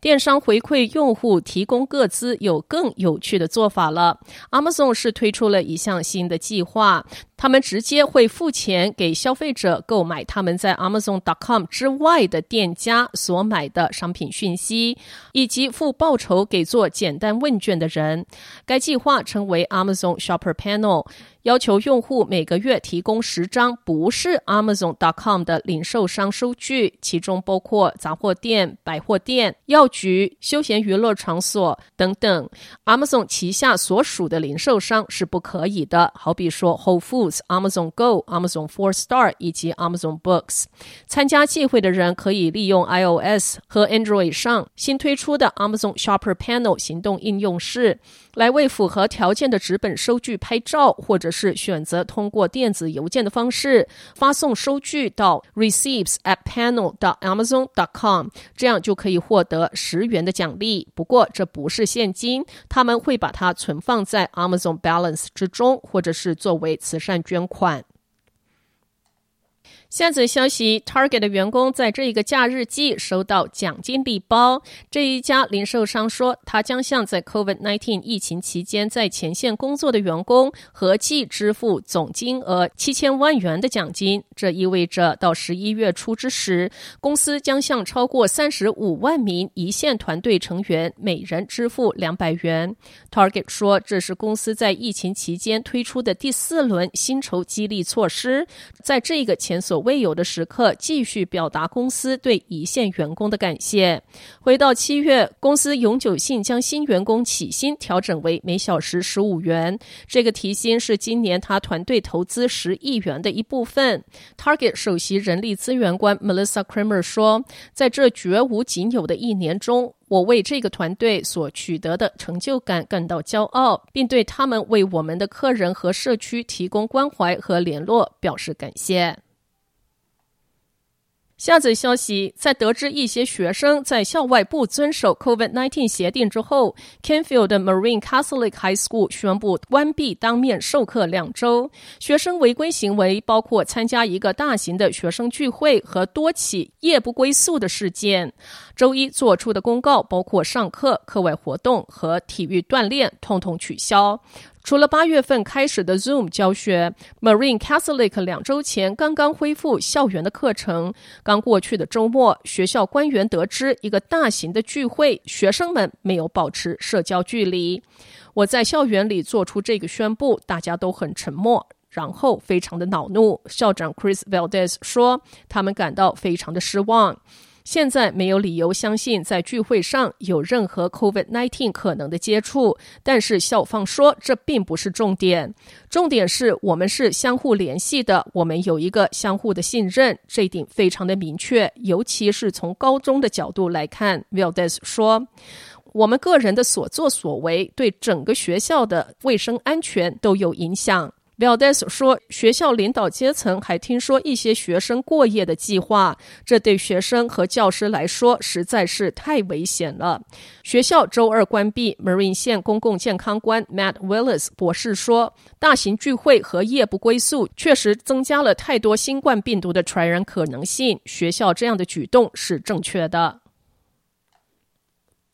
电商回馈用户提供个资有更有趣的做法了。Amazon 是推出了一项新的计划，他们直接会付钱给消费者购买他们在 Amazon.com 之外的店家所买的商品讯息，以及付报酬给做简单问卷的人。该计划称为 Amazon Shopper Panel。要求用户每个月提供十张不是 Amazon.com 的零售商收据，其中包括杂货店、百货店、药局、休闲娱乐场所等等。Amazon 旗下所属的零售商是不可以的，好比说 Whole Foods、Amazon Go、Amazon Four Star 以及 Amazon Books。参加聚会的人可以利用 iOS 和 Android 上新推出的 Amazon Shopper Panel 行动应用室，来为符合条件的纸本收据拍照，或者是选择通过电子邮件的方式发送收据到 receives at panel dot amazon dot com，这样就可以获得十元的奖励。不过这不是现金，他们会把它存放在 Amazon Balance 之中，或者是作为慈善捐款。下则消息：Target 的员工在这一个假日季收到奖金礼包。这一家零售商说，他将向在 COVID-19 疫情期间在前线工作的员工合计支付总金额七千万元的奖金。这意味着到十一月初之时，公司将向超过三十五万名一线团队成员每人支付两百元。Target 说，这是公司在疫情期间推出的第四轮薪酬激励措施，在这个前所未有的时刻，继续表达公司对一线员工的感谢。回到七月，公司永久性将新员工起薪调整为每小时十五元，这个提薪是今年他团队投资十亿元的一部分。Target 首席人力资源官 Melissa Kramer 说：“在这绝无仅有的一年中，我为这个团队所取得的成就感感到骄傲，并对他们为我们的客人和社区提供关怀和联络表示感谢。”下则消息，在得知一些学生在校外不遵守 COVID-19 协定之后，Canfield Marine Catholic High School 宣布关闭当面授课两周。学生违规行为包括参加一个大型的学生聚会和多起夜不归宿的事件。周一做出的公告包括上课、课外活动和体育锻炼统统取消。除了八月份开始的 Zoom 教学，Marine Catholic 两周前刚刚恢复校园的课程。刚过去的周末，学校官员得知一个大型的聚会，学生们没有保持社交距离。我在校园里做出这个宣布，大家都很沉默，然后非常的恼怒。校长 Chris Valdez 说，他们感到非常的失望。现在没有理由相信在聚会上有任何 COVID-19 可能的接触，但是校方说这并不是重点。重点是我们是相互联系的，我们有一个相互的信任，这一点非常的明确。尤其是从高中的角度来看 v i l d e s 说，我们个人的所作所为对整个学校的卫生安全都有影响。Valdez 说，学校领导阶层还听说一些学生过夜的计划，这对学生和教师来说实在是太危险了。学校周二关闭。Marine 县公共健康官 Matt Willis 博士说，大型聚会和夜不归宿确实增加了太多新冠病毒的传染可能性。学校这样的举动是正确的。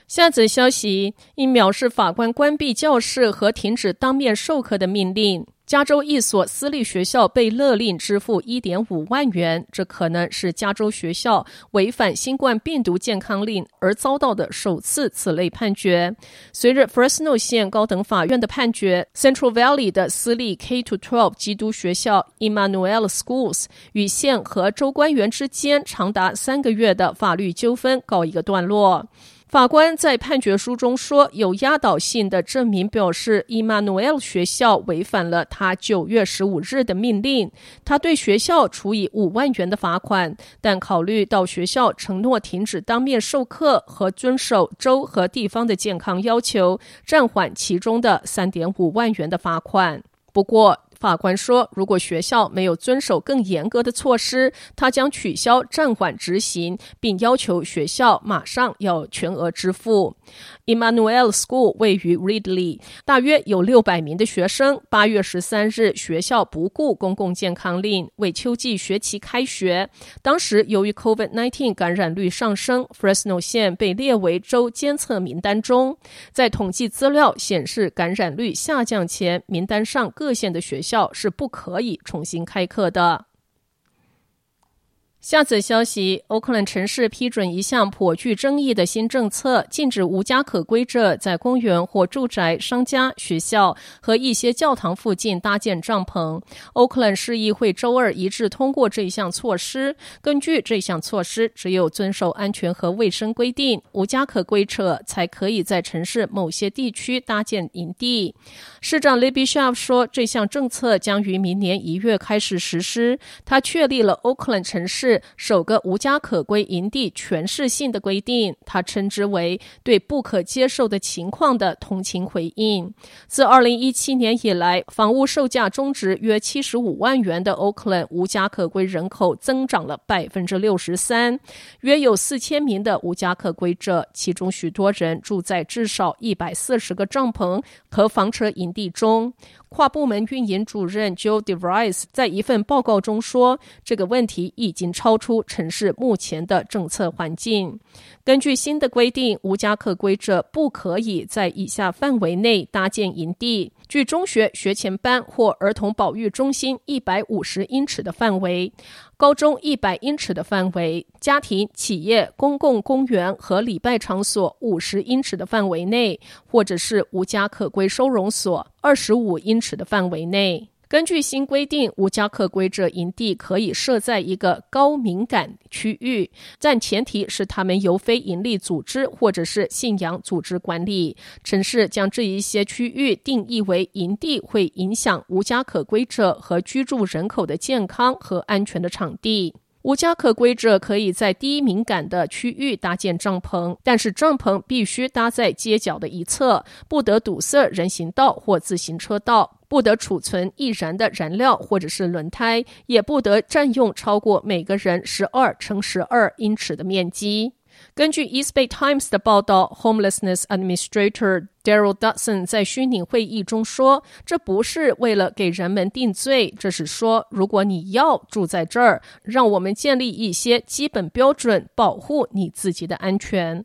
下则消息，因藐视法官关闭教室和停止当面授课的命令。加州一所私立学校被勒令支付一点五万元，这可能是加州学校违反新冠病毒健康令而遭到的首次此类判决。随着 Fresno 县高等法院的判决，Central Valley 的私立 K-12 基督学校 Emmanuel Schools 与县和州官员之间长达三个月的法律纠纷告一个段落。法官在判决书中说，有压倒性的证明表示，Emmanuel 学校违反了他九月十五日的命令。他对学校处以五万元的罚款，但考虑到学校承诺停止当面授课和遵守州和地方的健康要求，暂缓其中的三点五万元的罚款。不过，法官说，如果学校没有遵守更严格的措施，他将取消暂缓执行，并要求学校马上要全额支付。Emmanuel School 位于 Ridley，大约有六百名的学生。八月十三日，学校不顾公共健康令，为秋季学期开学。当时，由于 COVID-19 感染率上升，Fresno 县被列为州监测名单中。在统计资料显示感染率下降前，名单上各县的学校是不可以重新开课的。下则消息，欧克兰城市批准一项颇具争议的新政策，禁止无家可归者在公园或住宅、商家、学校和一些教堂附近搭建帐篷。欧克兰市议会周二一致通过这项措施。根据这项措施，只有遵守安全和卫生规定，无家可归者才可以在城市某些地区搭建营地。市长 Libby s h a f 说，这项政策将于明年一月开始实施。他确立了欧克兰城市。首个无家可归营地全市性的规定，他称之为对不可接受的情况的同情回应。自二零一七年以来，房屋售价中值约七十五万元的欧克兰无家可归人口增长了百分之六十三，约有四千名的无家可归者，其中许多人住在至少一百四十个帐篷和房车营地中。跨部门运营主任 Joe DeVries 在一份报告中说：“这个问题已经超出城市目前的政策环境。根据新的规定，无家可归者不可以在以下范围内搭建营地：距中学学前班或儿童保育中心一百五十英尺的范围。”高中一百英尺的范围，家庭、企业、公共公园和礼拜场所五十英尺的范围内，或者是无家可归收容所二十五英尺的范围内。根据新规定，无家可归者营地可以设在一个高敏感区域，但前提是他们由非营利组织或者是信仰组织管理。城市将这一些区域定义为营地会影响无家可归者和居住人口的健康和安全的场地。无家可归者可以在低敏感的区域搭建帐篷，但是帐篷必须搭在街角的一侧，不得堵塞人行道或自行车道，不得储存易燃的燃料或者是轮胎，也不得占用超过每个人十二乘十二英尺的面积。根据 East Bay Times 的报道，Homelessness Administrator Daryl Dudson 在虚拟会议中说：“这不是为了给人们定罪，这是说，如果你要住在这儿，让我们建立一些基本标准，保护你自己的安全。”